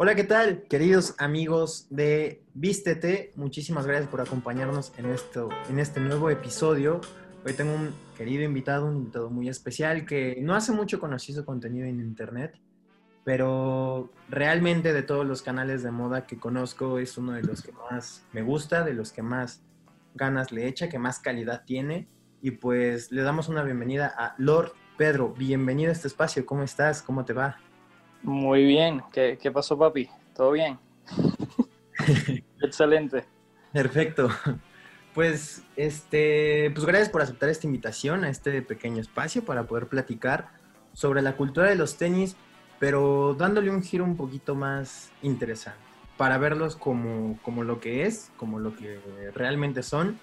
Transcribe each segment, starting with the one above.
Hola, ¿qué tal, queridos amigos de Vístete? Muchísimas gracias por acompañarnos en, esto, en este nuevo episodio. Hoy tengo un querido invitado, un invitado muy especial que no hace mucho conocí su contenido en internet, pero realmente de todos los canales de moda que conozco es uno de los que más me gusta, de los que más ganas le echa, que más calidad tiene. Y pues le damos una bienvenida a Lord Pedro. Bienvenido a este espacio. ¿Cómo estás? ¿Cómo te va? Muy bien. ¿Qué, qué pasó, papi? ¿Todo bien? Excelente. Perfecto. Pues, este, pues gracias por aceptar esta invitación a este pequeño espacio para poder platicar sobre la cultura de los tenis, pero dándole un giro un poquito más interesante, para verlos como, como lo que es, como lo que realmente son,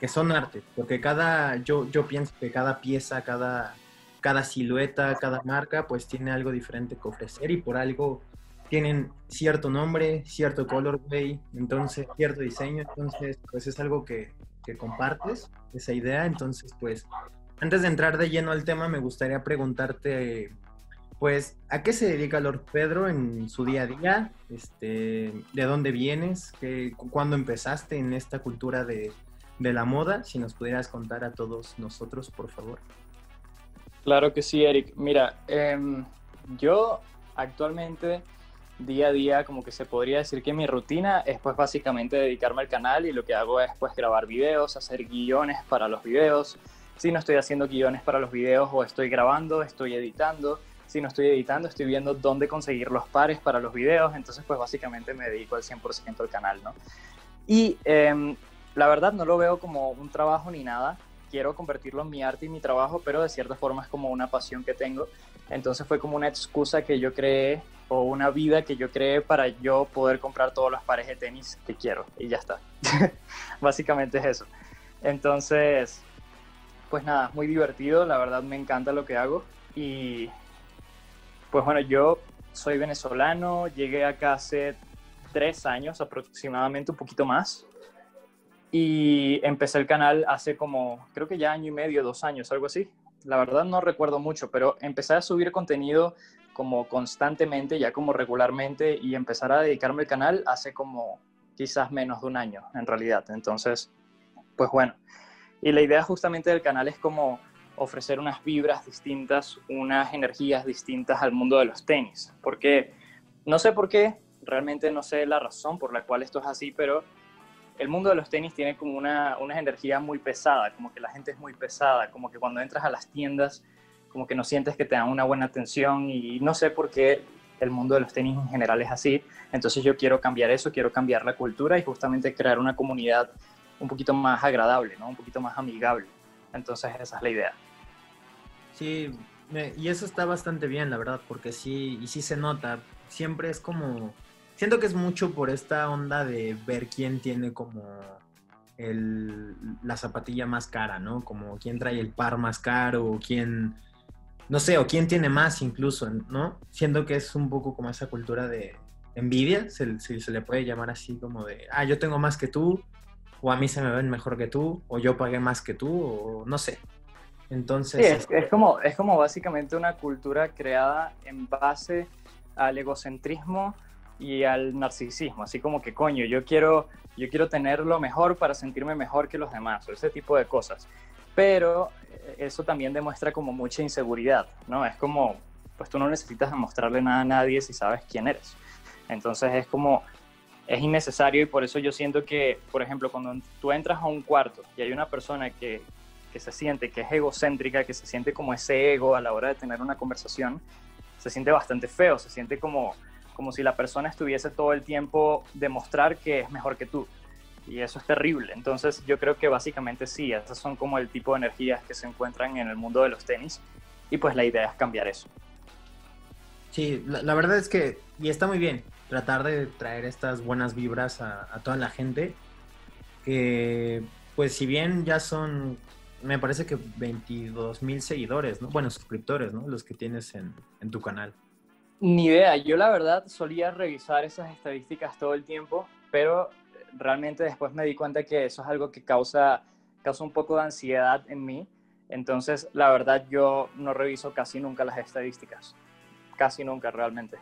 que son arte, porque cada, yo, yo pienso que cada pieza, cada, cada silueta, cada marca, pues tiene algo diferente que ofrecer y por algo tienen cierto nombre, cierto colorway, entonces cierto diseño, entonces pues es algo que, que compartes, esa idea, entonces pues antes de entrar de lleno al tema me gustaría preguntarte pues a qué se dedica Lord Pedro en su día a día, este, de dónde vienes, ¿Qué, cuándo empezaste en esta cultura de, de la moda, si nos pudieras contar a todos nosotros, por favor. Claro que sí, Eric. Mira, eh, yo actualmente día a día como que se podría decir que mi rutina es pues básicamente dedicarme al canal y lo que hago es pues grabar videos, hacer guiones para los videos. Si no estoy haciendo guiones para los videos o estoy grabando, estoy editando. Si no estoy editando, estoy viendo dónde conseguir los pares para los videos. Entonces pues básicamente me dedico al 100% al canal, ¿no? Y eh, la verdad no lo veo como un trabajo ni nada quiero convertirlo en mi arte y mi trabajo, pero de cierta forma es como una pasión que tengo. Entonces fue como una excusa que yo creé o una vida que yo creé para yo poder comprar todos los pares de tenis que quiero y ya está. Básicamente es eso. Entonces, pues nada, muy divertido, la verdad me encanta lo que hago y pues bueno, yo soy venezolano, llegué acá hace tres años aproximadamente, un poquito más, y empecé el canal hace como, creo que ya año y medio, dos años, algo así. La verdad no recuerdo mucho, pero empecé a subir contenido como constantemente, ya como regularmente, y empezar a dedicarme al canal hace como quizás menos de un año, en realidad. Entonces, pues bueno. Y la idea justamente del canal es como ofrecer unas vibras distintas, unas energías distintas al mundo de los tenis. Porque no sé por qué, realmente no sé la razón por la cual esto es así, pero el mundo de los tenis tiene como una, una energía muy pesada, como que la gente es muy pesada, como que cuando entras a las tiendas, como que no sientes que te dan una buena atención y no sé por qué el mundo de los tenis en general es así. Entonces yo quiero cambiar eso, quiero cambiar la cultura y justamente crear una comunidad un poquito más agradable, ¿no? un poquito más amigable. Entonces esa es la idea. Sí, y eso está bastante bien, la verdad, porque sí, y sí se nota. Siempre es como siento que es mucho por esta onda de ver quién tiene como el, la zapatilla más cara, ¿no? Como quién trae el par más caro o quién, no sé, o quién tiene más incluso, ¿no? Siento que es un poco como esa cultura de envidia, si se, se, le puede llamar así como de, ah, yo tengo más que tú, o a mí se me ven mejor que tú, o yo pagué más que tú, o no sé. Entonces... Sí, es, es como, es como básicamente una cultura creada en base al egocentrismo y al narcisismo, así como que coño, yo quiero, yo quiero tener lo mejor para sentirme mejor que los demás, ese tipo de cosas. Pero eh, eso también demuestra como mucha inseguridad, ¿no? Es como, pues tú no necesitas demostrarle nada a nadie si sabes quién eres. Entonces es como, es innecesario y por eso yo siento que, por ejemplo, cuando tú entras a un cuarto y hay una persona que, que se siente que es egocéntrica, que se siente como ese ego a la hora de tener una conversación, se siente bastante feo, se siente como como si la persona estuviese todo el tiempo demostrar que es mejor que tú. Y eso es terrible. Entonces yo creo que básicamente sí, esas son como el tipo de energías que se encuentran en el mundo de los tenis. Y pues la idea es cambiar eso. Sí, la, verdad es que, y está muy bien, tratar de traer estas buenas vibras a, toda la gente. Que pues si bien ya son, me parece que 22 mil seguidores, ¿no? Bueno, suscriptores, ¿no? Los que tienes en, en tu canal. Ni idea, yo la verdad solía revisar esas estadísticas todo el tiempo, pero realmente después me di cuenta que eso es algo que causa, causa un poco de ansiedad en mí. Entonces, la verdad, yo no reviso casi nunca las estadísticas. Casi nunca, realmente.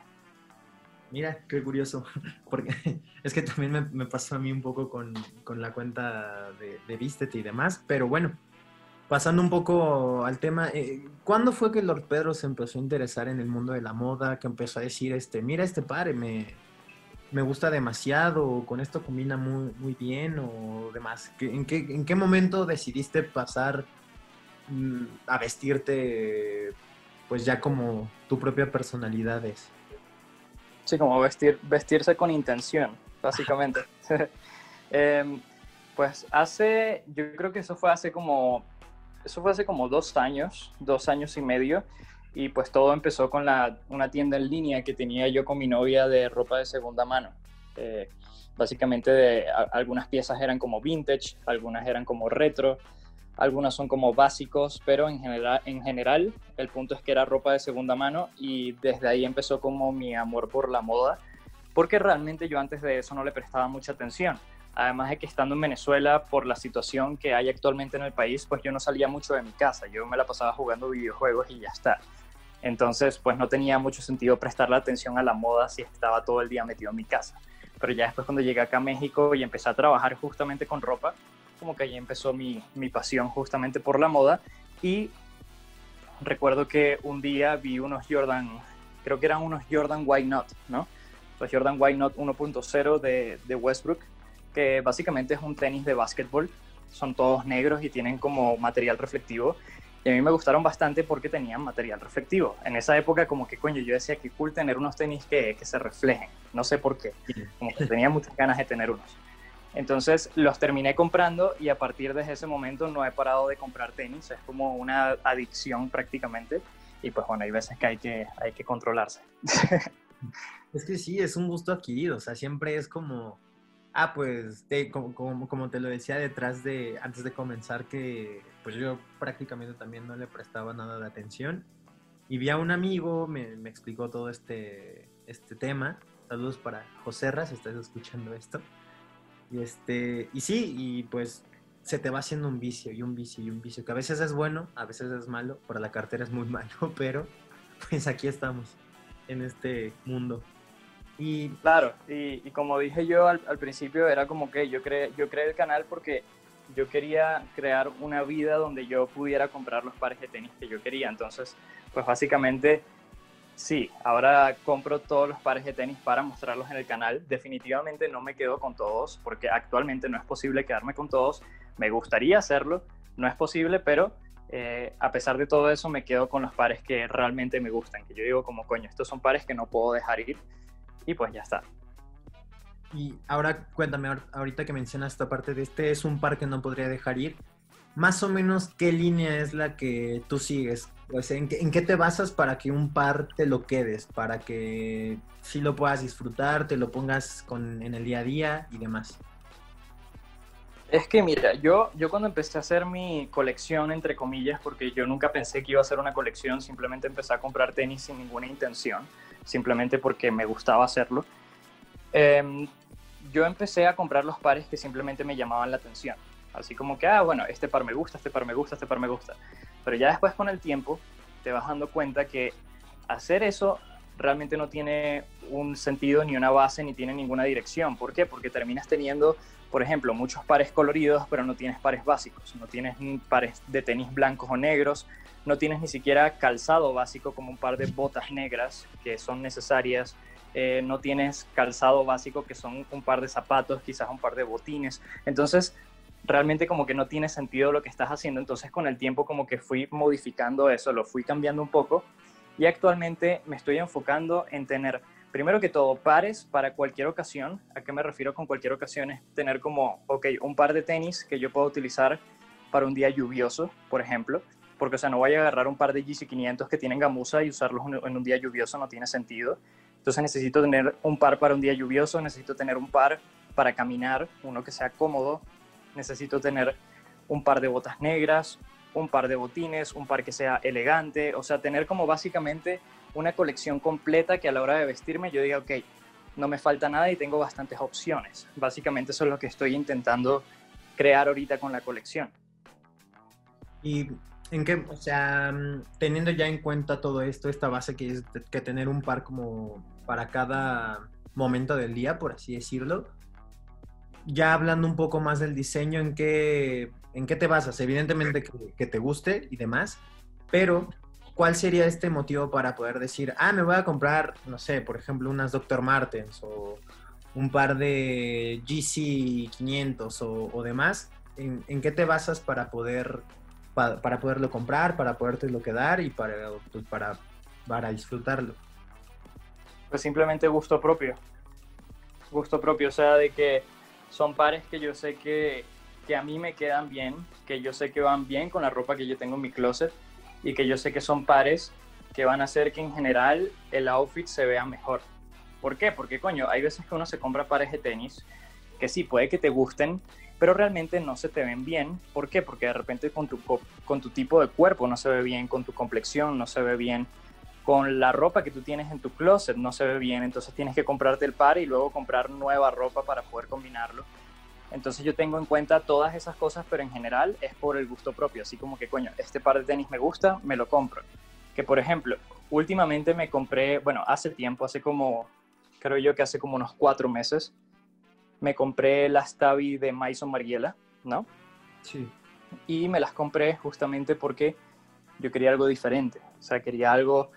Mira, qué curioso, porque es que también me, pasó a mí un poco con, la cuenta de, de Vístete y demás, pero bueno, pasando un poco al tema, eh, ¿cuándo fue que Lord Pedro se empezó a interesar en el mundo de la moda? Que empezó a decir, este, mira este par, me, me gusta demasiado, con esto combina muy, muy bien o demás. ¿En qué, ¿En qué momento decidiste pasar mm, a vestirte pues ya como tu propia personalidad es? Sí, como vestir, vestirse con intención, básicamente. Em, pues hace, yo creo que eso fue hace como eso fue hace como dos años, dos años y medio, y pues todo empezó con la, una tienda en línea que tenía yo con mi novia de ropa de segunda mano. Eh, básicamente de, algunas piezas eran como vintage, algunas eran como retro, algunas son como básicos, pero en general, en general el punto es que era ropa de segunda mano y desde ahí empezó como mi amor por la moda, porque realmente yo antes de eso no le prestaba mucha atención. Además de que estando en Venezuela, por la situación que hay actualmente en el país, pues yo no salía mucho de mi casa. Yo me la pasaba jugando videojuegos y ya está. Entonces, pues no tenía mucho sentido prestarle atención a la moda si estaba todo el día metido en mi casa. Pero ya después cuando llegué acá a México y empecé a trabajar justamente con ropa, como que ahí empezó mi, mi pasión justamente por la moda. Y recuerdo que un día vi unos Jordan, creo que eran unos Jordan Why Not, ¿no? Los Jordan Why Not 1.0 de, de Westbrook que básicamente es un tenis de básquetbol. Son todos negros y tienen como material reflectivo. Y a mí me gustaron bastante porque tenían material reflectivo. En esa época como que, coño, yo decía que cool tener unos tenis que, que se reflejen. No sé por qué. Tenía muchas ganas de tener unos. Entonces los terminé comprando y a partir de ese momento no he parado de comprar tenis. Es como una adicción prácticamente. Y pues bueno, hay veces que hay que, hay que controlarse. Es que sí, es un gusto adquirido. O sea, siempre es como Ah, pues como, te lo decía detrás de, antes de comenzar, que pues yo prácticamente también no le prestaba nada de atención. Y vi a un amigo, me, explicó todo este, este tema. Saludos para José Ras, estás escuchando esto. Y, este, y sí, y pues se te va haciendo un vicio y un vicio y un vicio, que a veces es bueno, a veces es malo, para la cartera es muy malo, pero pues aquí estamos, en este mundo. Y claro, y, como dije yo al, principio, era como que yo creé, yo creé el canal porque yo quería crear una vida donde yo pudiera comprar los pares de tenis que yo quería. Entonces, pues básicamente, sí, ahora compro todos los pares de tenis para mostrarlos en el canal. Definitivamente no me quedo con todos porque actualmente no es posible quedarme con todos. Me gustaría hacerlo, no es posible, pero eh, a pesar de todo eso me quedo con los pares que realmente me gustan, que yo digo como coño, estos son pares que no puedo dejar ir y pues ya está. Y ahora cuéntame, ahorita que mencionas esta parte de este, es un par que no podría dejar ir. Más o menos, ¿qué línea es la que tú sigues? ¿en, qué, te basas para que un par te lo quedes? Para que sí lo puedas disfrutar, te lo pongas con, en el día a día y demás. Es que mira, yo, yo cuando empecé a hacer mi colección, entre comillas, porque yo nunca pensé que iba a ser una colección, simplemente empecé a comprar tenis sin ninguna intención simplemente porque me gustaba hacerlo. Em, yo empecé a comprar los pares que simplemente me llamaban la atención. Así como que, ah, bueno, este par me gusta, este par me gusta, este par me gusta. Pero ya después con el tiempo te vas dando cuenta que hacer eso realmente no tiene un sentido ni una base ni tiene ninguna dirección. ¿Por qué? Porque terminas teniendo, por ejemplo, muchos pares coloridos, pero no tienes pares básicos. No tienes pares de tenis blancos o negros, no tienes ni siquiera calzado básico como un par de botas negras que son necesarias, eh, no tienes calzado básico que son un par de zapatos, quizás un par de botines. Entonces, realmente como que no tiene sentido lo que estás haciendo. Entonces, con el tiempo como que fui modificando eso, lo fui cambiando un poco y actualmente me estoy enfocando en tener, primero que todo, pares para cualquier ocasión. ¿A qué me refiero con cualquier ocasión? Es tener como, ok, un par de tenis que yo puedo utilizar para un día lluvioso, por ejemplo porque, o sea, no voy a agarrar un par de GC500 que tienen gamuza y usarlos en un día lluvioso, no tiene sentido. Entonces necesito tener un par para un día lluvioso, necesito tener un par para caminar, uno que sea cómodo, necesito tener un par de botas negras, un par de botines, un par que sea elegante, o sea, tener como básicamente una colección completa que a la hora de vestirme yo diga, ok, no me falta nada y tengo bastantes opciones. Básicamente eso es lo que estoy intentando crear ahorita con la colección. Y ¿En qué, o sea, teniendo ya en cuenta todo esto, esta base que es que tener un par como para cada momento del día, por así decirlo, ya hablando un poco más del diseño, ¿en qué, en qué te basas? Evidentemente que, te guste y demás, pero ¿cuál sería este motivo para poder decir, ah, me voy a comprar, no sé, por ejemplo, unas Dr. Martens o un par de GC 500 o, demás? ¿En, qué te basas para poder para, poderlo comprar, para lo quedar y para, pues, para, para disfrutarlo? Pues simplemente gusto propio. Gusto propio, o sea, de que son pares que yo sé que, que a mí me quedan bien, que yo sé que van bien con la ropa que yo tengo en mi closet y que yo sé que son pares que van a hacer que en general el outfit se vea mejor. ¿Por qué? Porque coño, hay veces que uno se compra pares de tenis que sí, puede que te gusten, pero realmente no se te ven bien. ¿Por qué? Porque de repente con tu, con tu tipo de cuerpo no se ve bien, con tu complexión no se ve bien, con la ropa que tú tienes en tu closet no se ve bien, entonces tienes que comprarte el par y luego comprar nueva ropa para poder combinarlo. Entonces yo tengo en cuenta todas esas cosas, pero en general es por el gusto propio, así como que coño, este par de tenis me gusta, me lo compro. Que por ejemplo, últimamente me compré, bueno, hace tiempo, hace como, creo yo que hace como unos cuatro meses, me compré las Tabi de Maison Margiela, ¿no? Sí. Y me las compré justamente porque yo quería algo diferente, o sea, quería algo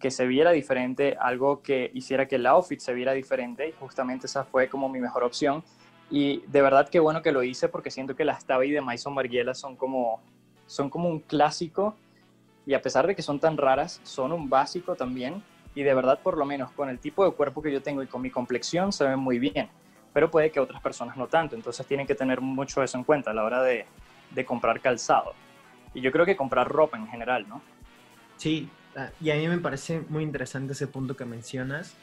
que se viera diferente, algo que hiciera que el outfit se viera diferente y justamente esa fue como mi mejor opción. Y de verdad que bueno que lo hice porque siento que las Tabi de Maison Margiela son como, son como un clásico y a pesar de que son tan raras, son un básico también y de verdad por lo menos con el tipo de cuerpo que yo tengo y con mi complexión se ven muy bien, pero puede que otras personas no tanto, entonces tienen que tener mucho eso en cuenta a la hora de, de comprar calzado. Y yo creo que comprar ropa en general, ¿no? Sí, Ah, y a mí me parece muy interesante ese punto que mencionas,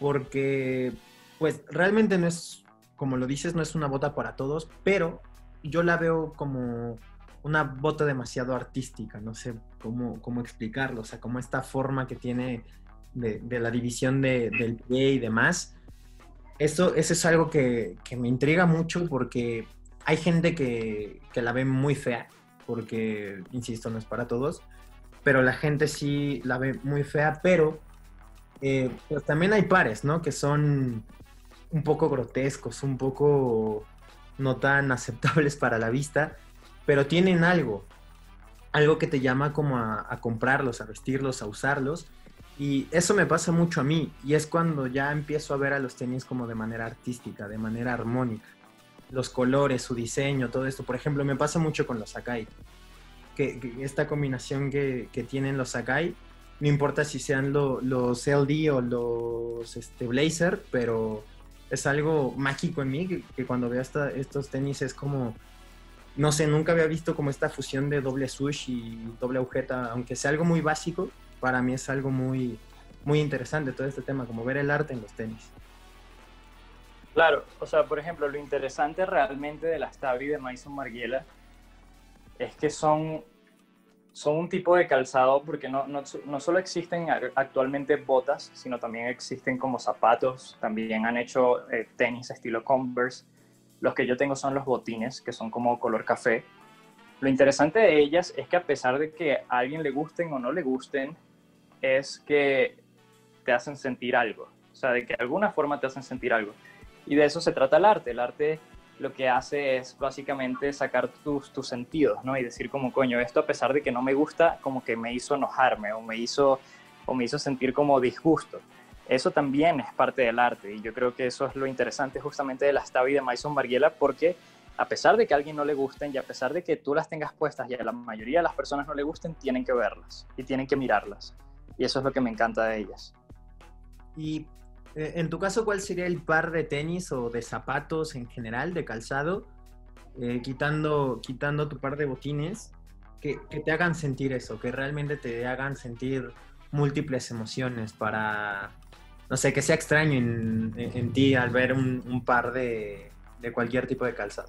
porque pues realmente no es, como lo dices, no es una bota para todos, pero yo la veo como una bota demasiado artística, no sé cómo, cómo explicarlo, o sea, como esta forma que tiene de, la división del pie y demás. Eso, eso es algo que, que, me intriga mucho porque hay gente que, que la ve muy fea, porque, insisto, no es para todos, pero la gente sí la ve muy fea, pero eh, pues también hay pares, ¿no? Que son un poco grotescos, un poco no tan aceptables para la vista, pero tienen algo, algo que te llama como a, comprarlos, a vestirlos, a usarlos. Y eso me pasa mucho a mí, y es cuando ya empiezo a ver a los tenis como de manera artística, de manera armónica. Los colores, su diseño, todo esto. Por ejemplo, me pasa mucho con los Sakai que, esta combinación que, que, tienen los Sakai, no importa si sean los LD o los este, Blazer, pero es algo mágico en mí, que, cuando veo estos tenis es como, no sé, nunca había visto como esta fusión de doble swoosh y doble agujeta, aunque sea algo muy básico, para mí es algo muy, muy interesante todo este tema, como ver el arte en los tenis. Claro, o sea, por ejemplo, lo interesante realmente de las Tabi de Maison Margiela es que son, son un tipo de calzado porque no, no, no, solo existen actualmente botas, sino también existen como zapatos, también han hecho eh, tenis estilo Converse. Los que yo tengo son los botines, que son como color café. Lo interesante de ellas es que a pesar de que a alguien le gusten o no le gusten, es que te hacen sentir algo. O sea, de que de alguna forma te hacen sentir algo. Y de eso se trata el arte. El arte lo que hace es básicamente sacar tus, tus sentidos, ¿no? Y decir como, coño, esto a pesar de que no me gusta, como que me hizo enojarme o me hizo, o me hizo sentir como disgusto. Eso también es parte del arte y yo creo que eso es lo interesante justamente de las Tabi de Maison Margiela porque a pesar de que a alguien no le gusten y a pesar de que tú las tengas puestas y a la mayoría de las personas no le gusten, tienen que verlas y tienen que mirarlas. Y eso es lo que me encanta de ellas. Y en tu caso, ¿cuál sería el par de tenis o de zapatos en general, de calzado, eh, quitando, quitando tu par de botines, que, te hagan sentir eso, que realmente te hagan sentir múltiples emociones para, no sé, que sea extraño en, ti al ver un, par de, cualquier tipo de calzado?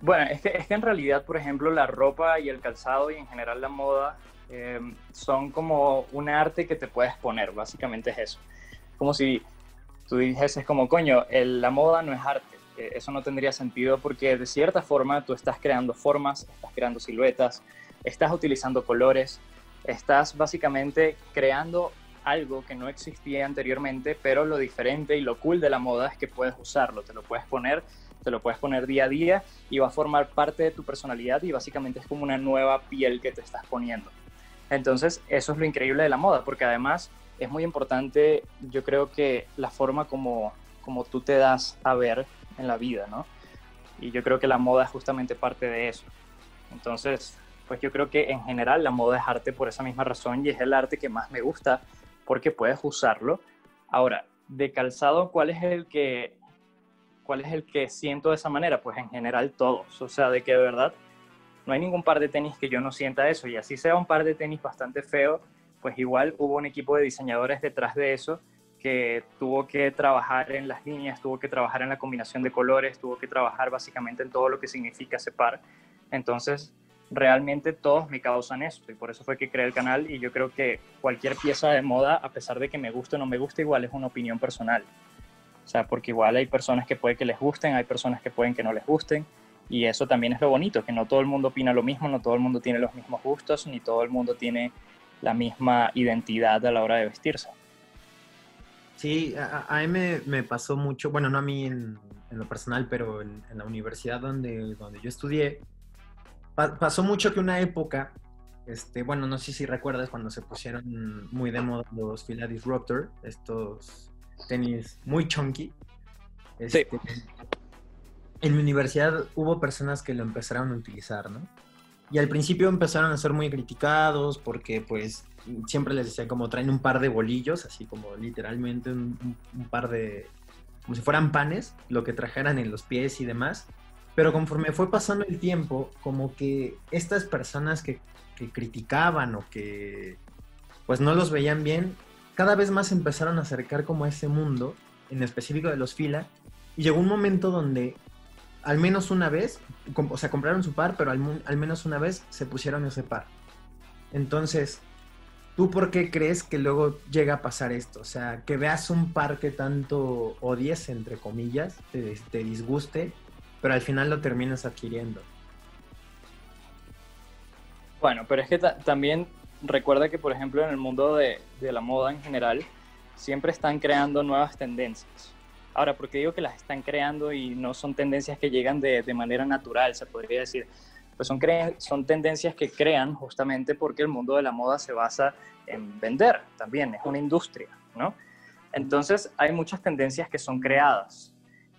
Bueno, es que, es que en realidad, por ejemplo, la ropa y el calzado y en general la moda eh, son como un arte que te puedes poner, básicamente es eso como si tú dijeses como, coño, la moda no es arte, que eso no tendría sentido porque de cierta forma tú estás creando formas, estás creando siluetas, estás utilizando colores, estás básicamente creando algo que no existía anteriormente, pero lo diferente y lo cool de la moda es que puedes usarlo, te lo puedes poner, te lo puedes poner día a día y va a formar parte de tu personalidad y básicamente es como una nueva piel que te estás poniendo. Entonces, eso es lo increíble de la moda, porque además es muy importante, yo creo que la forma como, como tú te das a ver en la vida, ¿no? Y yo creo que la moda es justamente parte de eso. Entonces, pues yo creo que en general la moda es arte por esa misma razón y es el arte que más me gusta porque puedes usarlo. Ahora, de calzado, ¿cuál es el que cuál es el que siento de esa manera? Pues en general todos, o sea, de que de verdad no hay ningún par de tenis que yo no sienta eso y así sea un par de tenis bastante feo, pues igual hubo un equipo de diseñadores detrás de eso que tuvo que trabajar en las líneas, tuvo que trabajar en la combinación de colores, tuvo que trabajar básicamente en todo lo que significa ese par. Entonces, realmente todos me causan eso y por eso fue que creé el canal y yo creo que cualquier pieza de moda, a pesar de que me guste o no me guste, igual es una opinión personal. O sea, porque igual hay personas que puede que les gusten, hay personas que pueden que no les gusten y eso también es lo bonito, que no todo el mundo opina lo mismo, no todo el mundo tiene los mismos gustos, ni todo el mundo tiene la misma identidad a la hora de vestirse. Sí, a, mí me, pasó mucho, bueno, no a mí en, lo personal, pero en, la universidad donde, donde yo estudié, pasó mucho que una época, este, bueno, no sé si recuerdas cuando se pusieron muy de moda los Fila Disruptor, estos tenis muy chunky. Este, en mi universidad hubo personas que lo empezaron a utilizar, ¿no? Y al principio empezaron a ser muy criticados porque pues siempre les decía como traen un par de bolillos, así como literalmente un, par de, como si fueran panes, lo que trajeran en los pies y demás. Pero conforme fue pasando el tiempo, como que estas personas que, criticaban o que pues no los veían bien, cada vez más empezaron a acercar como a ese mundo, en específico de los fila, y llegó un momento donde al menos una vez, o sea, compraron su par, pero al, al menos una vez se pusieron ese par. Entonces, ¿tú por qué crees que luego llega a pasar esto? O sea, que veas un par que tanto odies, entre comillas, te, te disguste, pero al final lo terminas adquiriendo. Bueno, pero es que también recuerda que, por ejemplo, en el mundo de, la moda en general, siempre están creando nuevas tendencias. Ahora, ¿por qué digo que las están creando y no son tendencias que llegan de, manera natural, se podría decir? Pues son, son tendencias que crean justamente porque el mundo de la moda se basa en vender también, es una industria, ¿no? Entonces, hay muchas tendencias que son creadas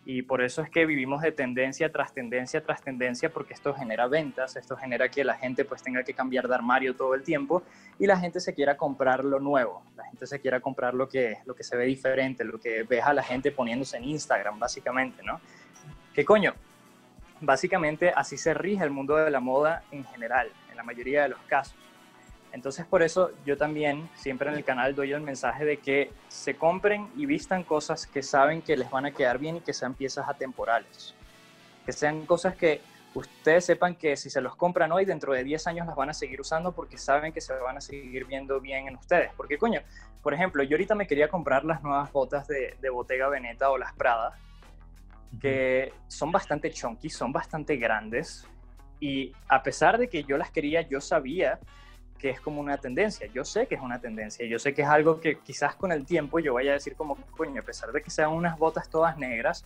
y por eso es que vivimos de tendencia tras tendencia tras tendencia porque esto genera ventas, esto genera que la gente pues tenga que cambiar de armario todo el tiempo y la gente se quiera comprar lo nuevo, gente se quiera comprar lo que, lo que se ve diferente, lo que ves a la gente poniéndose en Instagram básicamente, ¿no? ¿Qué coño? Básicamente así se rige el mundo de la moda en general, en la mayoría de los casos. Entonces por eso yo también siempre en el canal doy el mensaje de que se compren y vistan cosas que saben que les van a quedar bien y que sean piezas atemporales. Que sean cosas que ustedes sepan que si se los compran hoy, dentro de 10 años las van a seguir usando porque saben que se van a seguir viendo bien en ustedes. Porque coño, por ejemplo, yo ahorita me quería comprar las nuevas botas de, de Bottega Veneta o las Prada, que son bastante chunky, son bastante grandes. Y a pesar de que yo las quería, yo sabía que es como una tendencia. Yo sé que es una tendencia. Yo sé que es algo que quizás con el tiempo yo vaya a decir como, coño, a pesar de que sean unas botas todas negras,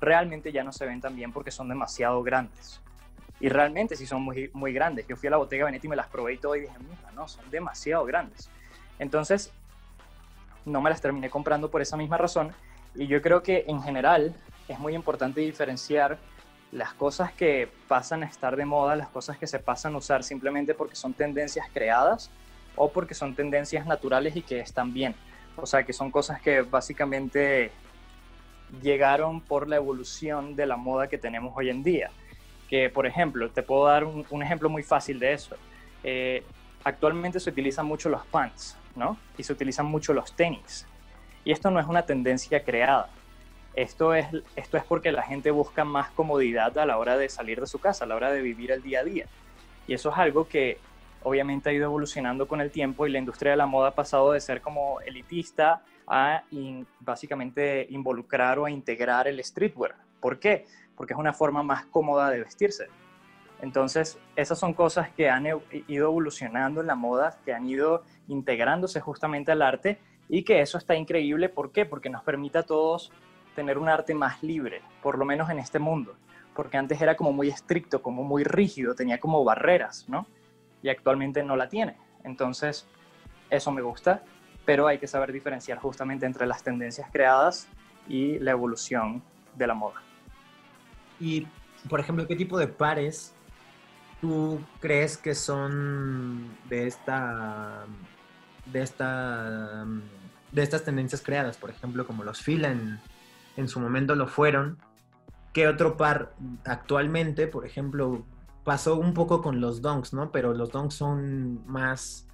realmente ya no se ven tan bien porque son demasiado grandes. Y realmente sí son muy, muy grandes. Yo fui a la Bottega Veneta y me las probé y todo y dije, no, son demasiado grandes. Entonces, no me las terminé comprando por esa misma razón. Y yo creo que en general es muy importante diferenciar las cosas que pasan a estar de moda, las cosas que se pasan a usar simplemente porque son tendencias creadas o porque son tendencias naturales y que están bien. O sea, que son cosas que básicamente llegaron por la evolución de la moda que tenemos hoy en día. Que, por ejemplo, te puedo dar un, ejemplo muy fácil de eso. Eh, actualmente se utilizan mucho los pants, ¿no? Y se utilizan mucho los tenis. Y esto no es una tendencia creada. Esto es, esto es porque la gente busca más comodidad a la hora de salir de su casa, a la hora de vivir el día a día. Y eso es algo que obviamente ha ido evolucionando con el tiempo y la industria de la moda ha pasado de ser como elitista a básicamente involucrar o a integrar el streetwear. ¿Por qué? Porque es una forma más cómoda de vestirse. Entonces, esas son cosas que han ido evolucionando en la moda, que han ido integrándose justamente al arte y que eso está increíble. ¿Por qué? Porque nos permite a todos tener un arte más libre, por lo menos en este mundo. Porque antes era como muy estricto, como muy rígido, tenía como barreras, ¿no? Y actualmente no la tiene. Entonces, eso me gusta, pero hay que saber diferenciar justamente entre las tendencias creadas y la evolución de la moda. Y, por ejemplo, ¿qué tipo de pares tú crees que son de esta de esta de estas tendencias creadas, por ejemplo, como los fila en, en su momento lo fueron. ¿Qué otro par actualmente, por ejemplo, pasó un poco con los donks, ¿no? Pero los donks son más,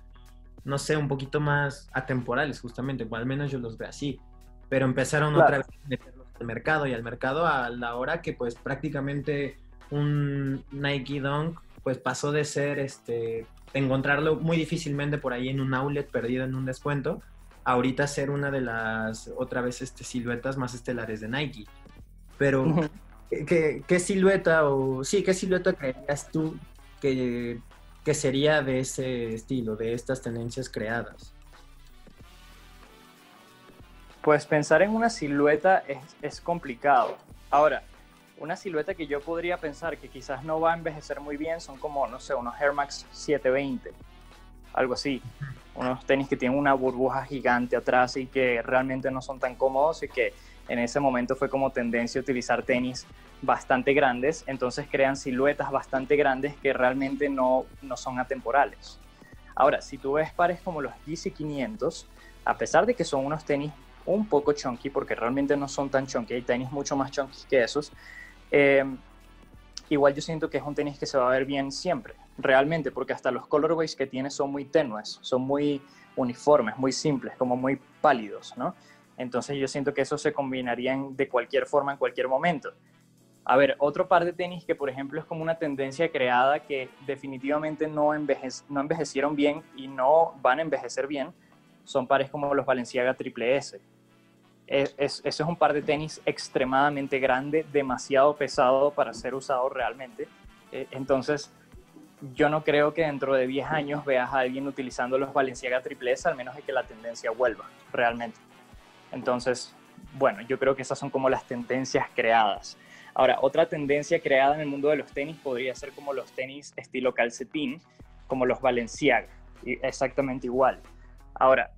no sé, un poquito más atemporales, justamente, o al menos yo los veo así. Pero empezaron otra vez a meterlos al mercado y al mercado a la hora que, pues, prácticamente un Nike Dunk, pues pasó de ser este encontrarlo muy difícilmente por ahí en un outlet perdido en un descuento, ahorita ser una de las otra vez este, siluetas más estelares de Nike. Pero, ¿qué, silueta o sí, qué silueta creerías tú que, que, sería de ese estilo, de estas tendencias creadas? Pues pensar en una silueta es, es complicado. Ahora, una silueta que yo podría pensar que quizás no va a envejecer muy bien son como, no sé, unos Air Max 720, algo así. Unos tenis que tienen una burbuja gigante atrás y que realmente no son tan cómodos y que en ese momento fue como tendencia utilizar tenis bastante grandes, entonces crean siluetas bastante grandes que realmente no, no son atemporales. Ahora, si tú ves pares como los Yeezy 500, a pesar de que son unos tenis un poco chunky, porque realmente no son tan chunky, hay tenis mucho más chunky que esos, Em, igual yo siento que es un tenis que se va a ver bien siempre, realmente, porque hasta los colorways que tiene son muy tenues, son muy uniformes, muy simples, como muy pálidos, ¿no? Entonces yo siento que eso se combinarían de cualquier forma en cualquier momento. A ver, otro par de tenis que por ejemplo es como una tendencia creada que definitivamente no, envejecieron bien y no van a envejecer bien, son pares como los Balenciaga Triple S es, eso es un par de tenis extremadamente grande, demasiado pesado para ser usado realmente. Eh, entonces, yo no creo que dentro de 10 años veas a alguien utilizando los Balenciaga S, al menos de que la tendencia vuelva realmente. Entonces, bueno, yo creo que esas son como las tendencias creadas. Ahora, otra tendencia creada en el mundo de los tenis podría ser como los tenis estilo calcetín, como los Balenciaga, exactamente igual. Ahora,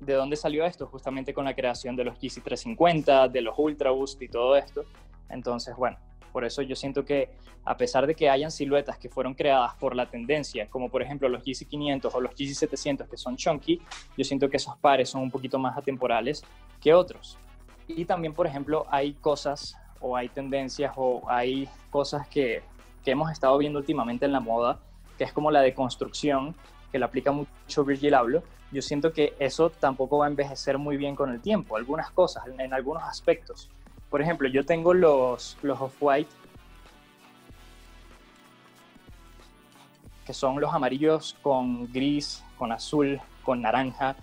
¿De dónde salió esto? Justamente con la creación de los Yeezy 350, de los Ultra Boost y todo esto. Entonces, bueno, por eso yo siento que a pesar de que hayan siluetas que fueron creadas por la tendencia, como por ejemplo los Yeezy 500 o los Yeezy 700 que son chunky, yo siento que esos pares son un poquito más atemporales que otros. Y también, por ejemplo, hay cosas o hay tendencias o hay cosas que, que hemos estado viendo últimamente en la moda, que es como la deconstrucción, que la aplica mucho Virgil Abloh, yo siento que eso tampoco va a envejecer muy bien con el tiempo, algunas cosas, en, algunos aspectos. Por ejemplo, yo tengo los, los Off-White, que son los amarillos con gris, con azul, con naranja,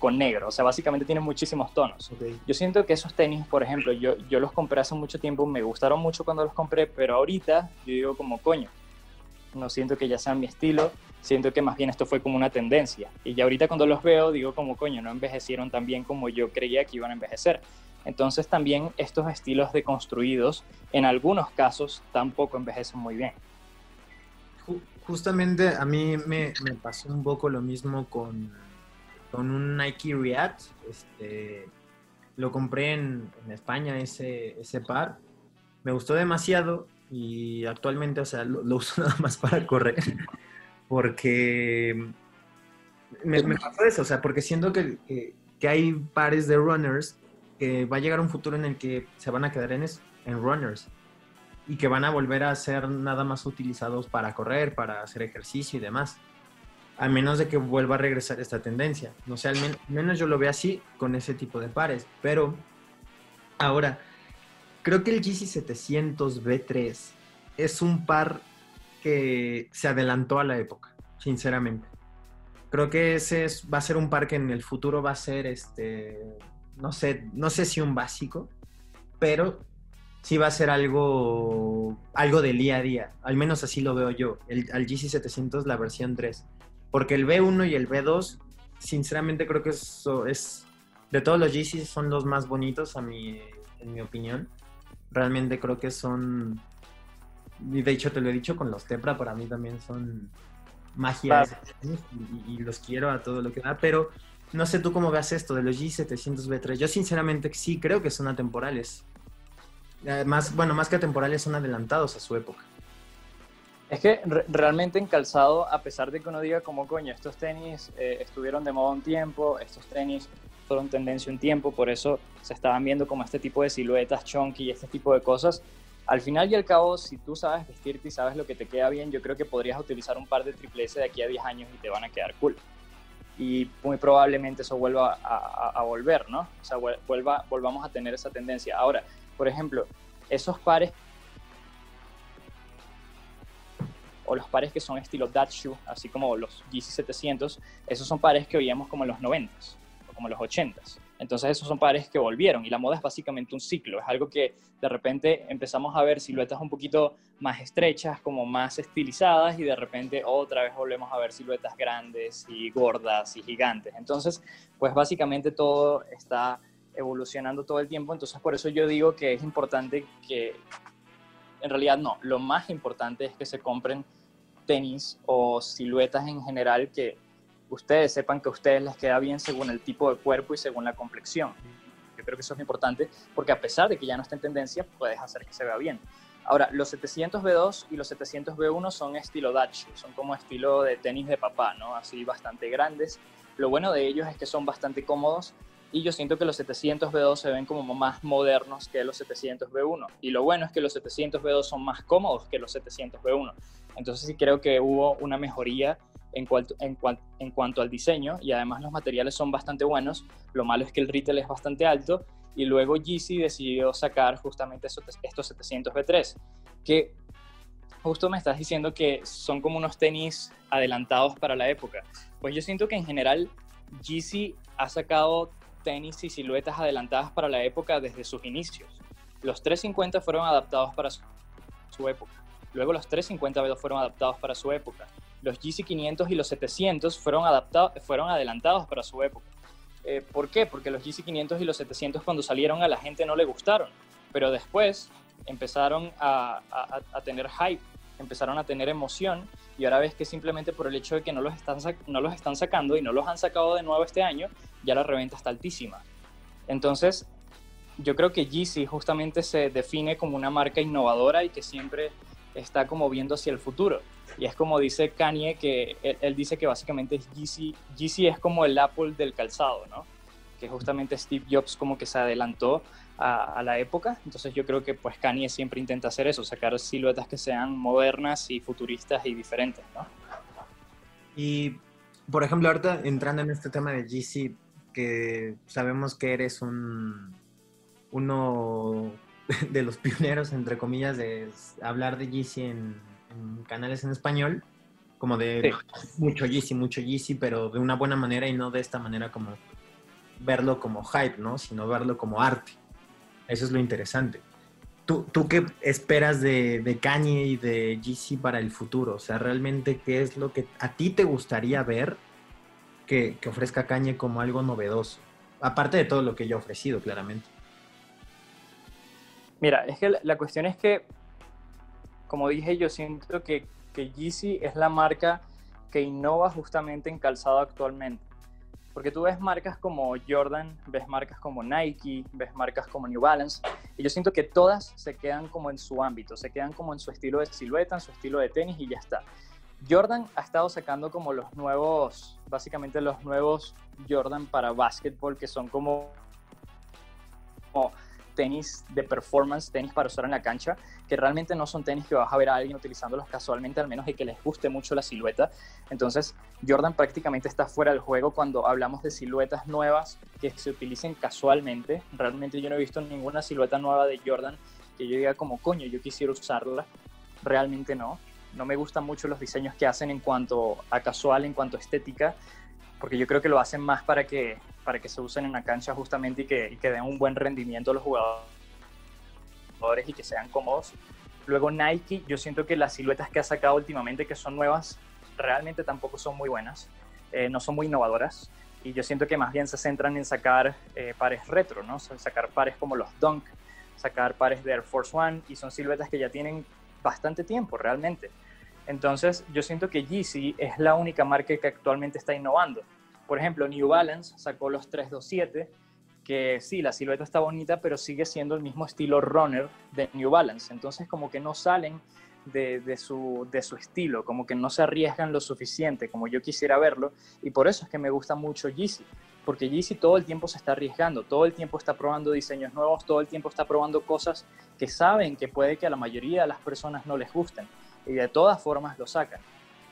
con negro. O sea, básicamente tienen muchísimos tonos. Yo siento que esos tenis, por ejemplo, yo, yo los compré hace mucho tiempo, me gustaron mucho cuando los compré, pero ahorita yo digo como coño, no siento que ya sean mi estilo siento que más bien esto fue como una tendencia. Y ya ahorita cuando los veo digo como, coño, no envejecieron tan bien como yo creía que iban a envejecer. Entonces también estos estilos deconstruidos, en algunos casos, tampoco envejecen muy bien. Justamente a mí me, me pasó un poco lo mismo con, con un Nike React. Este, lo compré en, España ese, ese par. Me gustó demasiado y actualmente, o sea, lo, lo uso nada más para correr porque me, me pasó eso, o sea, porque siento que, que, hay pares de runners que va a llegar un futuro en el que se van a quedar en, en runners y que van a volver a ser nada más utilizados para correr, para hacer ejercicio y demás. A menos de que vuelva a regresar esta tendencia. No sé, al menos yo lo veo así con ese tipo de pares. Pero ahora, creo que el GC 700 B3 es un par que se adelantó a la época, sinceramente. Creo que ese va a ser un par que en el futuro va a ser este, no sé, no sé si un básico, pero sí va a ser algo, algo del día a día. Al menos así lo veo yo. El, al GC700, la versión 3. Porque el B1 y el B2, sinceramente creo que eso es, de todos los GC son los más bonitos a mi, en mi opinión. Realmente creo que son, y de hecho te lo he dicho con los Tepra, para mí también son magia y, y, los quiero a todo lo que da, pero no sé tú cómo veas esto de los G700B3. Yo sinceramente sí creo que son atemporales. Más, bueno, más que atemporales, son adelantados a su época. Es que realmente en calzado, a pesar de que uno diga como coño, estos tenis eh, estuvieron de moda un tiempo, estos tenis fueron tendencia un tiempo, por eso se estaban viendo como este tipo de siluetas chunky y este tipo de cosas. Al final y al cabo, si tú sabes vestirte y sabes lo que te queda bien, yo creo que podrías utilizar un par de triple S de aquí a 10 años y te van a quedar cool. Y muy probablemente eso vuelva a, volver, ¿no? O sea, vuelva, volvamos a tener esa tendencia. Ahora, por ejemplo, esos pares o los pares que son estilo Datshu, así como los GC700, esos son pares que oíamos como en los 90s o como en los 80s. Entonces esos son pares que volvieron y la moda es básicamente un ciclo, es algo que de repente empezamos a ver siluetas un poquito más estrechas, como más estilizadas y de repente otra vez volvemos a ver siluetas grandes y gordas y gigantes. Entonces, pues básicamente todo está evolucionando todo el tiempo, entonces por eso yo digo que es importante que, en realidad no, lo más importante es que se compren tenis o siluetas en general que ustedes sepan que a ustedes les queda bien según el tipo de cuerpo y según la complexión. Yo creo que eso es importante porque a pesar de que ya no está en tendencia, puedes hacer que se vea bien. Ahora, los 700 B2 y los 700 B1 son estilo Dutch, son como estilo de tenis de papá, ¿no? Así bastante grandes. Lo bueno de ellos es que son bastante cómodos y yo siento que los 700 B2 se ven como más modernos que los 700 B1. Y lo bueno es que los 700 B2 son más cómodos que los 700 B1. Entonces sí creo que hubo una mejoría en cuanto, en, cuanto al diseño y además los materiales son bastante buenos. Lo malo es que el retail es bastante alto y luego Yeezy decidió sacar justamente estos 700 B3 que justo me estás diciendo que son como unos tenis adelantados para la época. Pues yo siento que en general Yeezy ha sacado tenis y siluetas adelantadas para la época desde sus inicios. Los 350 fueron adaptados para su, época. Luego los 350 fueron adaptados para su época. Los GC500 y los 700 fueron, adaptados, fueron adelantados para su época. Eh, ¿Por qué? Porque los GC500 y los 700 cuando salieron a la gente no le gustaron, pero después empezaron a, a tener hype, empezaron a tener emoción y ahora ves que simplemente por el hecho de que no los están, no los están sacando y no los han sacado de nuevo este año, ya la reventa está altísima. Entonces, yo creo que Yeezy justamente se define como una marca innovadora y que siempre está como viendo hacia el futuro. Y es como dice Kanye, que él, dice que básicamente es Yeezy, Yeezy es como el Apple del calzado, ¿no? Que justamente Steve Jobs como que se adelantó a, la época. Entonces yo creo que pues Kanye siempre intenta hacer eso, sacar siluetas que sean modernas y futuristas y diferentes, ¿no? Y, por ejemplo, ahorita entrando en este tema de GC, que sabemos que eres un uno de los pioneros, entre comillas, de hablar de GC en, canales en español, como de mucho GC, mucho GC, pero de una buena manera y no de esta manera como verlo como hype, ¿no? Sino verlo como arte. Eso es lo interesante. ¿Tú, tú qué esperas de, de Kanye y de GC para el futuro? O sea, realmente, ¿qué es lo que a ti te gustaría ver que, que ofrezca Kanye como algo novedoso? Aparte de todo lo que yo he ofrecido, claramente. Mira, es que la, cuestión es que, como dije, yo siento que, que Yeezy es la marca que innova justamente en calzado actualmente. Porque tú ves marcas como Jordan, ves marcas como Nike, ves marcas como New Balance, y yo siento que todas se quedan como en su ámbito, se quedan como en su estilo de silueta, en su estilo de tenis y ya está. Jordan ha estado sacando como los nuevos, básicamente los nuevos Jordan para básquetbol, que son como, como tenis de performance, tenis para usar en la cancha, que realmente no son tenis que vas a ver a alguien utilizándolos casualmente, al menos y que les guste mucho la silueta. Entonces, Jordan prácticamente está fuera del juego cuando hablamos de siluetas nuevas que se utilicen casualmente. Realmente yo no he visto ninguna silueta nueva de Jordan que yo diga como, coño, yo quisiera usarla. Realmente no. No me gustan mucho los diseños que hacen en cuanto a casual, en cuanto a estética. Porque yo creo que lo hacen más para que, para que se usen en la cancha justamente y que, y que den un buen rendimiento a los jugadores y que sean cómodos. Luego Nike, yo siento que las siluetas que ha sacado últimamente, que son nuevas, realmente tampoco son muy buenas, eh, no son muy innovadoras. Y yo siento que más bien se centran en sacar eh, pares retro, ¿no? sacar pares como los Dunk, sacar pares de Air Force One, y son siluetas que ya tienen bastante tiempo realmente. Entonces, yo siento que Yeezy es la única marca que actualmente está innovando. Por ejemplo, New Balance sacó los 327, que sí, la silueta está bonita, pero sigue siendo el mismo estilo runner de New Balance. Entonces, como que no salen de, su, su estilo, como que no se arriesgan lo suficiente como yo quisiera verlo. Y por eso es que me gusta mucho Yeezy, porque Yeezy todo el tiempo se está arriesgando, todo el tiempo está probando diseños nuevos, todo el tiempo está probando cosas que saben que puede que a la mayoría de las personas no les gusten y de todas formas lo sacan.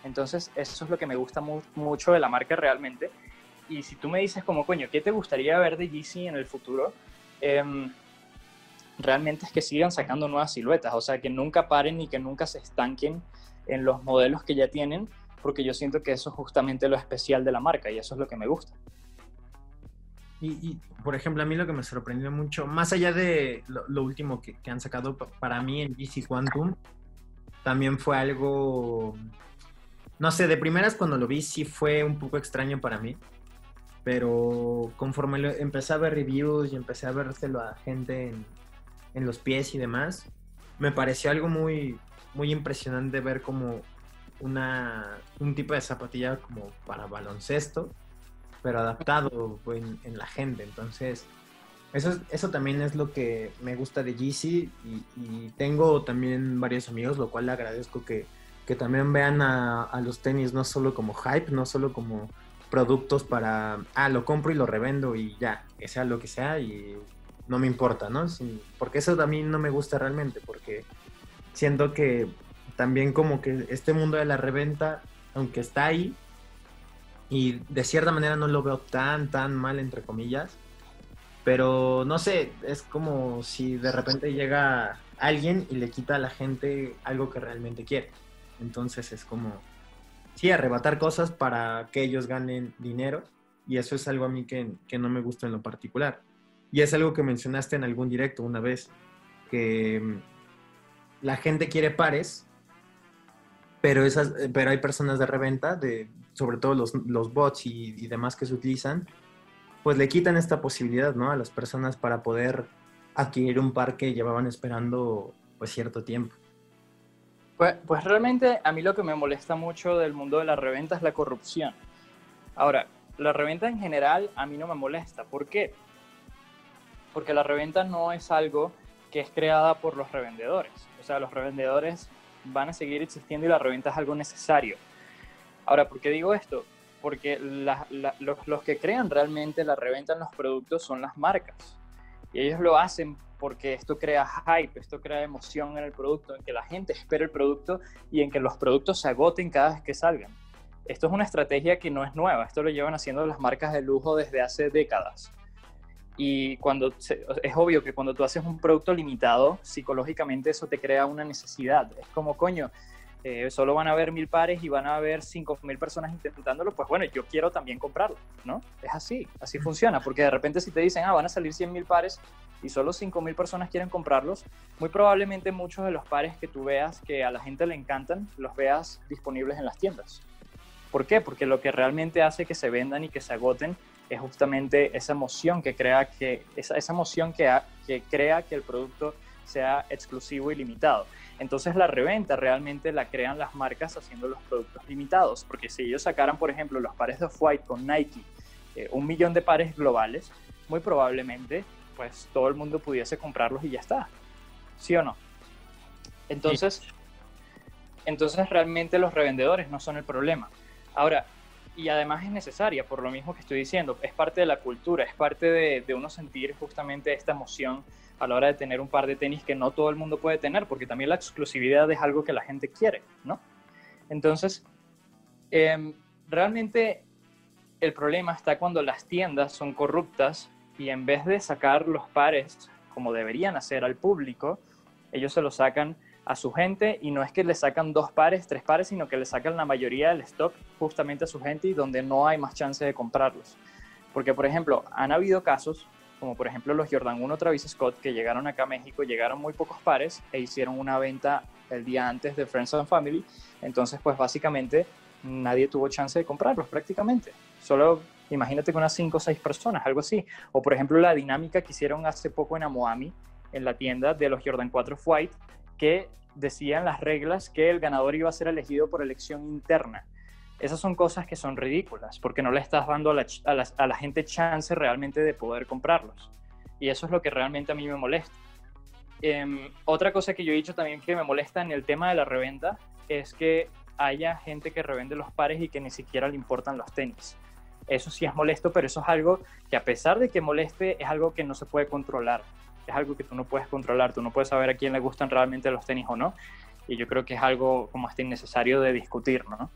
Entonces, eso es lo que me gusta mucho de la marca realmente. Y si tú me dices como, coño, ¿qué te gustaría ver de Yeezy en el futuro? Em, realmente es que sigan sacando nuevas siluetas, o sea, que nunca paren y que nunca se estanquen en los modelos que ya tienen, porque yo siento que eso es justamente lo especial de la marca y eso es lo que me gusta. Y, por ejemplo, a mí lo que me sorprendió mucho, más allá de lo, último que, han sacado para mí en Yeezy Quantum, también fue algo, no sé, de primeras cuando lo vi sí fue un poco extraño para mí, pero conforme empecé a ver reviews y empecé a vérselo a gente en, los pies y demás, me pareció algo muy, muy impresionante ver como una, un tipo de zapatilla como para baloncesto, pero adaptado en, en la gente. Entonces, eso, eso también es lo que me gusta de Yeezy y, tengo también varios amigos, lo cual le agradezco que, también vean a, los tenis no solo como hype, no solo como productos para, ah, lo compro y lo revendo y ya, que sea lo que sea y no me importa, ¿no? porque eso también no me gusta realmente, porque siento que también como que este mundo de la reventa, aunque está ahí, y de cierta manera no lo veo tan, tan mal, entre comillas, pero no sé, es como si de repente llega alguien y le quita a la gente algo que realmente quiere. Entonces es como, sí, arrebatar cosas para que ellos ganen dinero. Y eso es algo a mí que, no me gusta en lo particular. Y es algo que mencionaste en algún directo una vez, que mm, la gente quiere pares, pero, esas, pero hay personas de reventa, de, sobre todo los, los bots y, y demás que se utilizan, pues le quitan esta posibilidad, ¿no? A las personas para poder adquirir un par que llevaban esperando pues cierto tiempo. Pues, pues realmente a mí lo que me molesta mucho del mundo de la reventa es la corrupción. Ahora, la reventa en general a mí no me molesta. ¿Por qué? Porque la reventa no es algo que es creada por los revendedores. O sea, los revendedores van a seguir existiendo y la reventa es algo necesario. Ahora, ¿por qué digo esto? Porque los, que crean realmente la reventa en los productos son las marcas. Y ellos lo hacen porque esto crea hype, esto crea emoción en el producto, en que la gente espera el producto y en que los productos se agoten cada vez que salgan. Esto es una estrategia que no es nueva, esto lo llevan haciendo las marcas de lujo desde hace décadas. Y cuando es obvio que cuando tú haces un producto limitado, psicológicamente eso te crea una necesidad. Es como, coño, eh, solo van a haber mil pares y van a haber cinco mil personas intentándolo, pues bueno, yo quiero también comprarlo, ¿no? Es así, así funciona, porque de repente si te dicen, ah, van a salir cien mil pares y solo cinco mil personas quieren comprarlos, muy probablemente muchos de los pares que tú veas que a la gente le encantan, los veas disponibles en las tiendas. ¿Por qué? Porque lo que realmente hace que se vendan y que se agoten es justamente esa emoción que crea que, esa, emoción que crea que el producto sea exclusivo y limitado. Entonces la reventa realmente la crean las marcas haciendo los productos limitados, porque si ellos sacaran, por ejemplo, los pares de Off-White con Nike, eh, un millón de pares globales, muy probablemente pues todo el mundo pudiese comprarlos y ya está. ¿Sí o no? Entonces, entonces realmente los revendedores no son el problema. Ahora, y además es necesaria, por lo mismo que estoy diciendo, es parte de la cultura, es parte de, uno sentir justamente esta emoción a la hora de tener un par de tenis que no todo el mundo puede tener, porque también la exclusividad es algo que la gente quiere, ¿no? Entonces, em, realmente el problema está cuando las tiendas son corruptas y en vez de sacar los pares como deberían hacer al público, ellos se los sacan a su gente y no es que le sacan dos pares, tres pares, sino que le sacan la mayoría del stock justamente a su gente y donde no hay más chance de comprarlos. Porque, por ejemplo, han habido casos, como por ejemplo los Jordan 1 Travis Scott, que llegaron acá a México, llegaron muy pocos pares e hicieron una venta el día antes de Friends and Family. Entonces, pues básicamente nadie tuvo chance de comprarlos prácticamente. Solo imagínate con unas 5 o 6 personas, algo así. O por ejemplo la dinámica que hicieron hace poco en Amoami, en la tienda de los Jordan 4 White, que decían las reglas que el ganador iba a ser elegido por elección interna. Esas son cosas que son ridículas, porque no le estás dando a la, gente chance realmente de poder comprarlos. Y eso es lo que realmente a mí me molesta. Em, otra cosa que yo he dicho también que me molesta en el tema de la reventa es que haya gente que revende los pares y que ni siquiera le importan los tenis. Eso sí es molesto, pero eso es algo que a pesar de que moleste, es algo que no se puede controlar es algo que tú no puedes controlar, tú no puedes saber a quién le gustan realmente los tenis o no. Y yo creo que es algo como hasta innecesario de discutir, ¿no?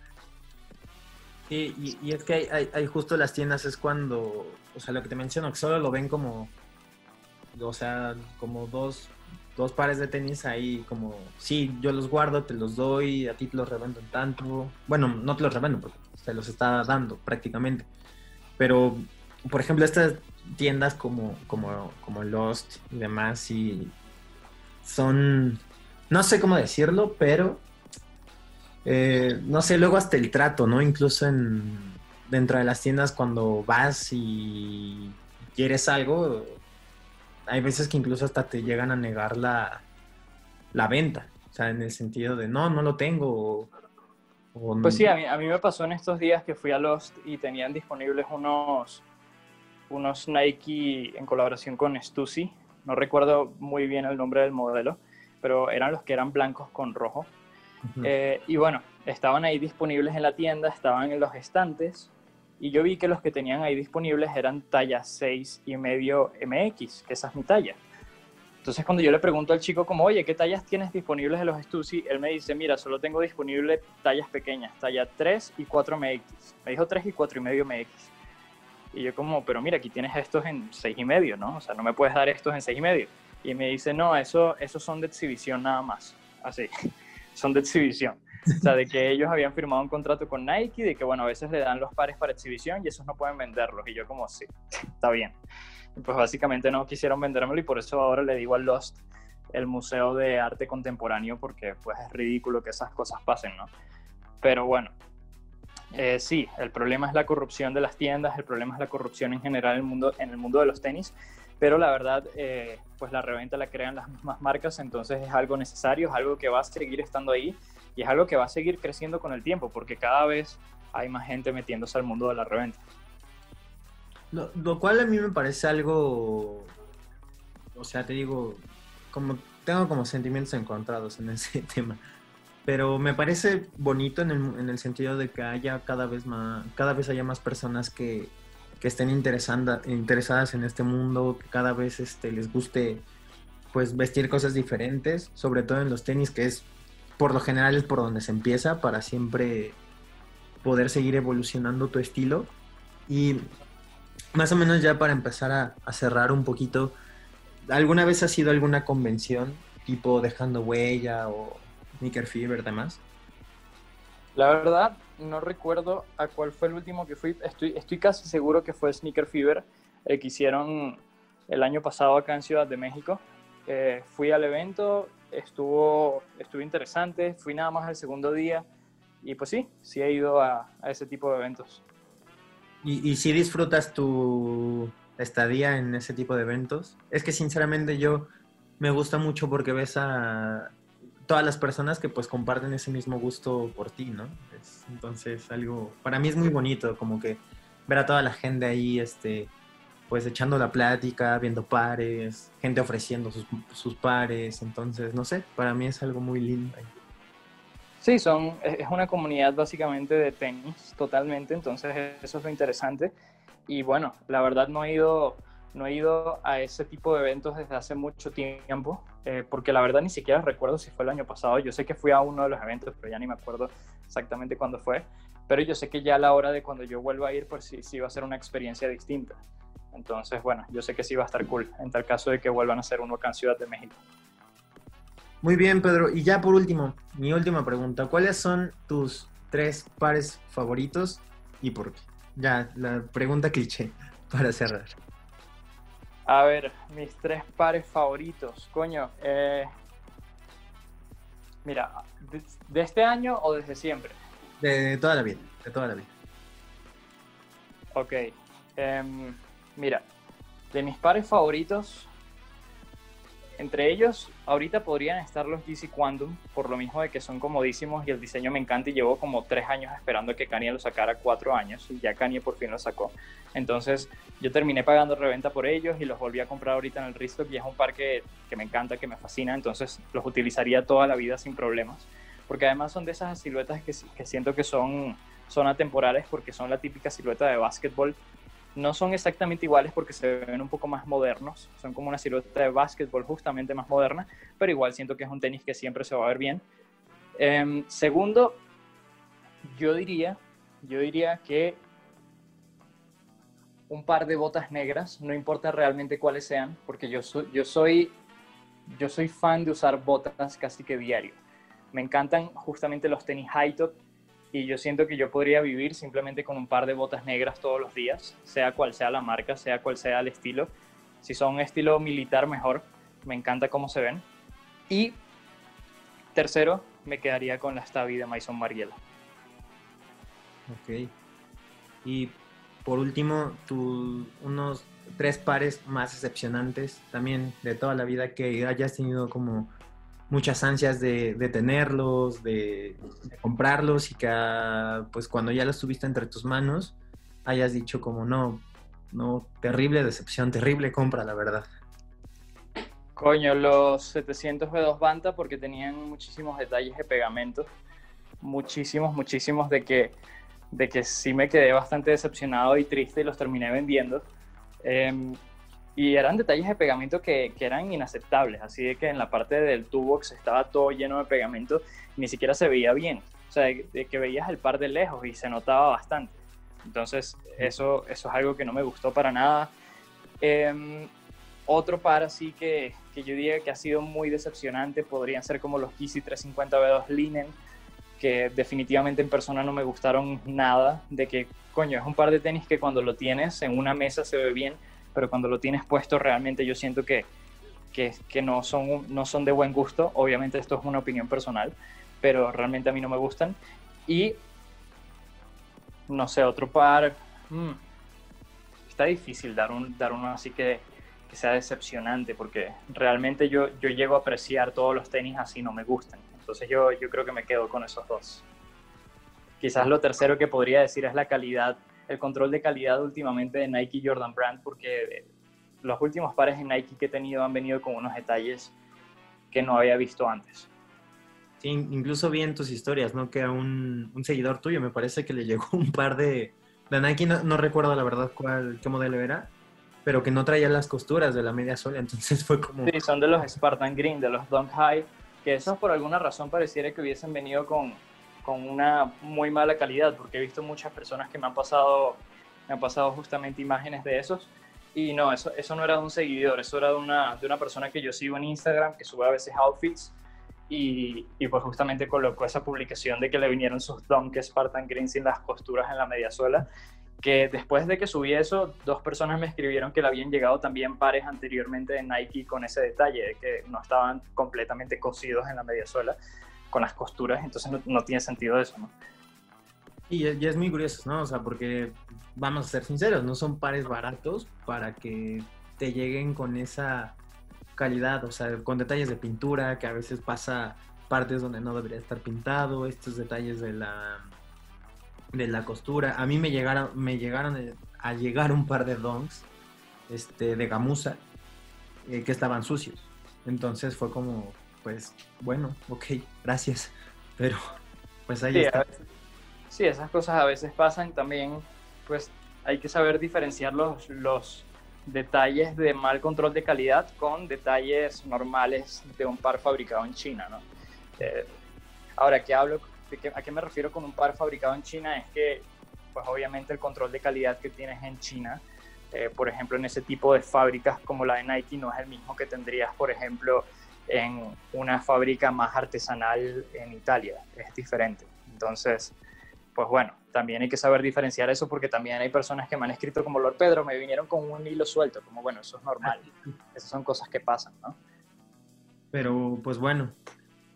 Sí, y, es que hay, hay, justo las tiendas es cuando, o sea, lo que te menciono, que solo lo ven como, o sea, como dos, dos pares de tenis ahí, como, sí, yo los guardo, te los doy, a ti te los revendo en tanto. Bueno, no te los revendo porque se los está dando prácticamente. Pero, por ejemplo, estas tiendas como, como, como Lost y demás, y son, no sé cómo decirlo, pero eh, no sé, luego hasta el trato, ¿no? Incluso en, dentro de las tiendas cuando vas y quieres algo, hay veces que incluso hasta te llegan a negar la, la venta, o sea, en el sentido de, no, no lo tengo. pues sí, a mí, a mí me pasó en estos días que fui a Lost y tenían disponibles unos unos Nike en colaboración con Stussy. No recuerdo muy bien el nombre del modelo, pero eran los que eran blancos con rojo. Eh, y bueno, estaban ahí disponibles en la tienda, estaban en los estantes. Y yo vi que los que tenían ahí disponibles eran talla 6 y medio MX, que esa es mi talla. Entonces cuando yo le pregunto al chico como, oye, ¿qué tallas tienes disponibles en los Stussy? Él me dice, mira, solo tengo disponibles tallas pequeñas, talla 3 y 4 MX. Me dijo 3 y 4 y medio MX. Y yo como, pero mira, aquí tienes estos en seis y medio, ¿no? O sea, no me puedes dar estos en seis y medio. Y me dice, no, eso, esos son de exhibición nada más. Así, son de exhibición. O sea, de que ellos habían firmado un contrato con Nike, de que, bueno, a veces le dan los pares para exhibición y esos no pueden venderlos. Y yo como, sí, está bien. pues básicamente no quisieron vendérmelo y por eso ahora le digo al Lost el Museo de Arte Contemporáneo porque pues es ridículo que esas cosas pasen, ¿no? Pero bueno, eh, sí, el problema es la corrupción de las tiendas, el problema es la corrupción en general en el mundo, en el mundo de los tenis, pero la verdad, eh, pues la reventa la crean las mismas marcas, entonces es algo necesario, es algo que va a seguir estando ahí y es algo que va a seguir creciendo con el tiempo, porque cada vez hay más gente metiéndose al mundo de la reventa. Lo, lo cual a mí me parece algo, o sea, te digo, como tengo como sentimientos encontrados en ese tema pero me parece bonito en el, en el, sentido de que haya cada vez más, cada vez haya más personas que, que estén interesadas en este mundo, que cada vez este, les guste pues vestir cosas diferentes, sobre todo en los tenis, que es por lo general es por donde se empieza para siempre poder seguir evolucionando tu estilo. Y más o menos ya para empezar a, a cerrar un poquito, ¿alguna vez ha sido alguna convención tipo dejando huella o Sneaker Fever, demás? La verdad, no recuerdo a cuál fue el último que fui. Estoy, estoy casi seguro que fue Sneaker Fever, el que hicieron el año pasado acá en Ciudad de México. Eh, fui al evento, estuvo, estuvo interesante, fui nada más el segundo día y pues sí, sí he ido a, ese tipo de eventos. ¿Y, ¿Y si disfrutas tu estadía en ese tipo de eventos? Es que sinceramente yo me gusta mucho porque ves a todas las personas que pues comparten ese mismo gusto por ti, ¿no? entonces algo, para mí es muy bonito como que ver a toda la gente ahí, este, pues echando la plática, viendo pares, gente ofreciendo sus, pares, entonces, no sé, para mí es algo muy lindo. Sí, son, es una comunidad básicamente de tenis, totalmente, entonces eso es interesante. Y bueno, la verdad no he ido no he ido a ese tipo de eventos desde hace mucho tiempo, eh, porque la verdad ni siquiera recuerdo si fue el año pasado. Yo sé que fui a uno de los eventos, pero ya ni me acuerdo exactamente cuándo fue. Pero yo sé que ya a la hora de cuando yo vuelva a ir, pues sí, sí va a ser una experiencia distinta. Entonces, bueno, yo sé que sí va a estar cool en tal caso de que vuelvan a hacer uno acá en Ciudad de México. Muy bien, Pedro. Y ya por último, mi última pregunta. ¿Cuáles son tus tres pares favoritos y por qué? Ya, la pregunta cliché para cerrar. A ver, mis tres pares favoritos. Coño, eh, mira, de, este año o desde siempre? De, toda la vida, de toda la vida. Ok. Em, mira, de mis pares favoritos, entre ellos, ahorita podrían estar los GC Quantum, por lo mismo de que son comodísimos y el diseño me encanta y llevo como tres años esperando que Kanye lo sacara, cuatro años, y ya Kanye por fin lo sacó. Entonces yo terminé pagando reventa por ellos y los volví a comprar ahorita en el Restock y es un par que, me encanta, que me fascina, entonces los utilizaría toda la vida sin problemas, porque además son de esas siluetas que, que siento que son, son atemporales porque son la típica silueta de básquetbol no son exactamente iguales porque se ven un poco más modernos, son como una silueta de básquetbol justamente más moderna, pero igual siento que es un tenis que siempre se va a ver bien. Em, segundo, yo diría, yo diría que un par de botas negras, no importa realmente cuáles sean, porque yo, yo, soy, yo soy fan de usar botas casi que diario. Me encantan justamente los tenis high top y yo siento que yo podría vivir simplemente con un par de botas negras todos los días, sea cual sea la marca, sea cual sea el estilo. Si son estilo militar, mejor. Me encanta cómo se ven. Y tercero, me quedaría con la Stavi de Maison Mariela. Ok. Y por último, tu, unos tres pares más decepcionantes también de toda la vida que hayas tenido como muchas ansias de, tenerlos, de, comprarlos y que ah, pues cuando ya los tuviste entre tus manos hayas dicho como no, no, terrible decepción, terrible compra, la verdad. Coño, los 700 B2 Banta porque tenían muchísimos detalles de pegamento, muchísimos, muchísimos de que, de que sí me quedé bastante decepcionado y triste y los terminé vendiendo. Em, y eran detalles de pegamento que, que, eran inaceptables, así de que en la parte del tubox estaba todo lleno de pegamento ni siquiera se veía bien. O sea, de, que veías el par de lejos y se notaba bastante. Entonces, eso, eso es algo que no me gustó para nada. Em, otro par así que, que, yo diría que ha sido muy decepcionante podrían ser como los Kissy 350 B2 Linen, que definitivamente en persona no me gustaron nada, de que, coño, es un par de tenis que cuando lo tienes en una mesa se ve bien, pero cuando lo tienes puesto realmente yo siento que, que, que, no, son, no son de buen gusto. Obviamente esto es una opinión personal, pero realmente a mí no me gustan. Y, no sé, otro par... Hmm, está difícil dar, un, dar uno así que, que sea decepcionante, porque realmente yo, yo llego a apreciar todos los tenis así, no me gustan. Entonces yo, yo creo que me quedo con esos dos. Quizás lo tercero que podría decir es la calidad el control de calidad últimamente de Nike Jordan Brand porque los últimos pares de Nike que he tenido han venido con unos detalles que no había visto antes. Sí, incluso vi en tus historias, ¿no? Que a un, seguidor tuyo me parece que le llegó un par de, de Nike, no, recuerdo la verdad cuál, qué modelo era, pero que no traía las costuras de la media sola, entonces fue como... Sí, son de los Spartan Green, de los Dunk High, que esos por alguna razón pareciera que hubiesen venido con, con una muy mala calidad, porque he visto muchas personas que me han pasado, me han pasado justamente imágenes de esos. Y no, eso, eso no era de un seguidor, eso era de una, de una persona que yo sigo en Instagram, que sube a veces outfits, y, y pues justamente colocó esa publicación de que le vinieron sus Dunk Spartan Green sin las costuras en la mediasuela, que después de que subí eso, dos personas me escribieron que le habían llegado también pares anteriormente de Nike con ese detalle, de que no estaban completamente cosidos en la mediasuela con las costuras, entonces no, tiene sentido eso, ¿no? Y, es muy curioso, ¿no? O sea, porque vamos a ser sinceros, no son pares baratos para que te lleguen con esa calidad, o sea, con detalles de pintura, que a veces pasa partes donde no debería estar pintado, estos detalles de la de la costura. A mí me llegaron, me llegaron a llegar un par de donks este, de gamuza eh, que estaban sucios. Entonces fue como, pues bueno, ok, gracias, pero pues ahí está. sí, esas cosas a veces pasan también, pues hay que saber diferenciar los, los detalles de mal control de calidad con detalles normales de un par fabricado en China, ¿no? Eh, ahora, ¿qué hablo? ¿A qué me refiero con un par fabricado en China? Es que, pues obviamente el control de calidad que tienes en China, eh, por ejemplo, en ese tipo de fábricas como la de Nike, no es el mismo que tendrías, por ejemplo, en una fábrica más artesanal en Italia. Es diferente. Entonces, pues bueno, también hay que saber diferenciar eso porque también hay personas que me han escrito como Lord Pedro, me vinieron con un hilo suelto, como bueno, eso es normal. Esas son cosas que pasan, ¿no? Pero pues bueno,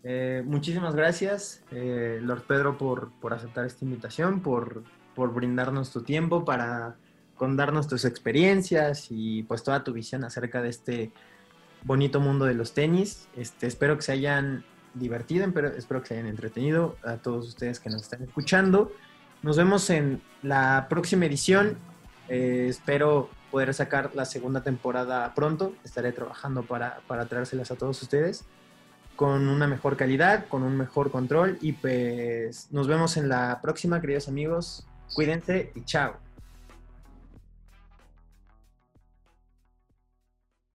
eh, muchísimas gracias, eh, Lord Pedro, por, por, aceptar esta invitación, por, por brindarnos tu tiempo para contarnos tus experiencias y pues toda tu visión acerca de este bonito mundo de los tenis. Este, espero que se hayan divertido, espero que se hayan entretenido a todos ustedes que nos están escuchando. Nos vemos en la próxima edición. Eh, espero poder sacar la segunda temporada pronto. Estaré trabajando para, para traérselas a todos ustedes con una mejor calidad, con un mejor control y pues nos vemos en la próxima, queridos amigos. Cuídense y chao.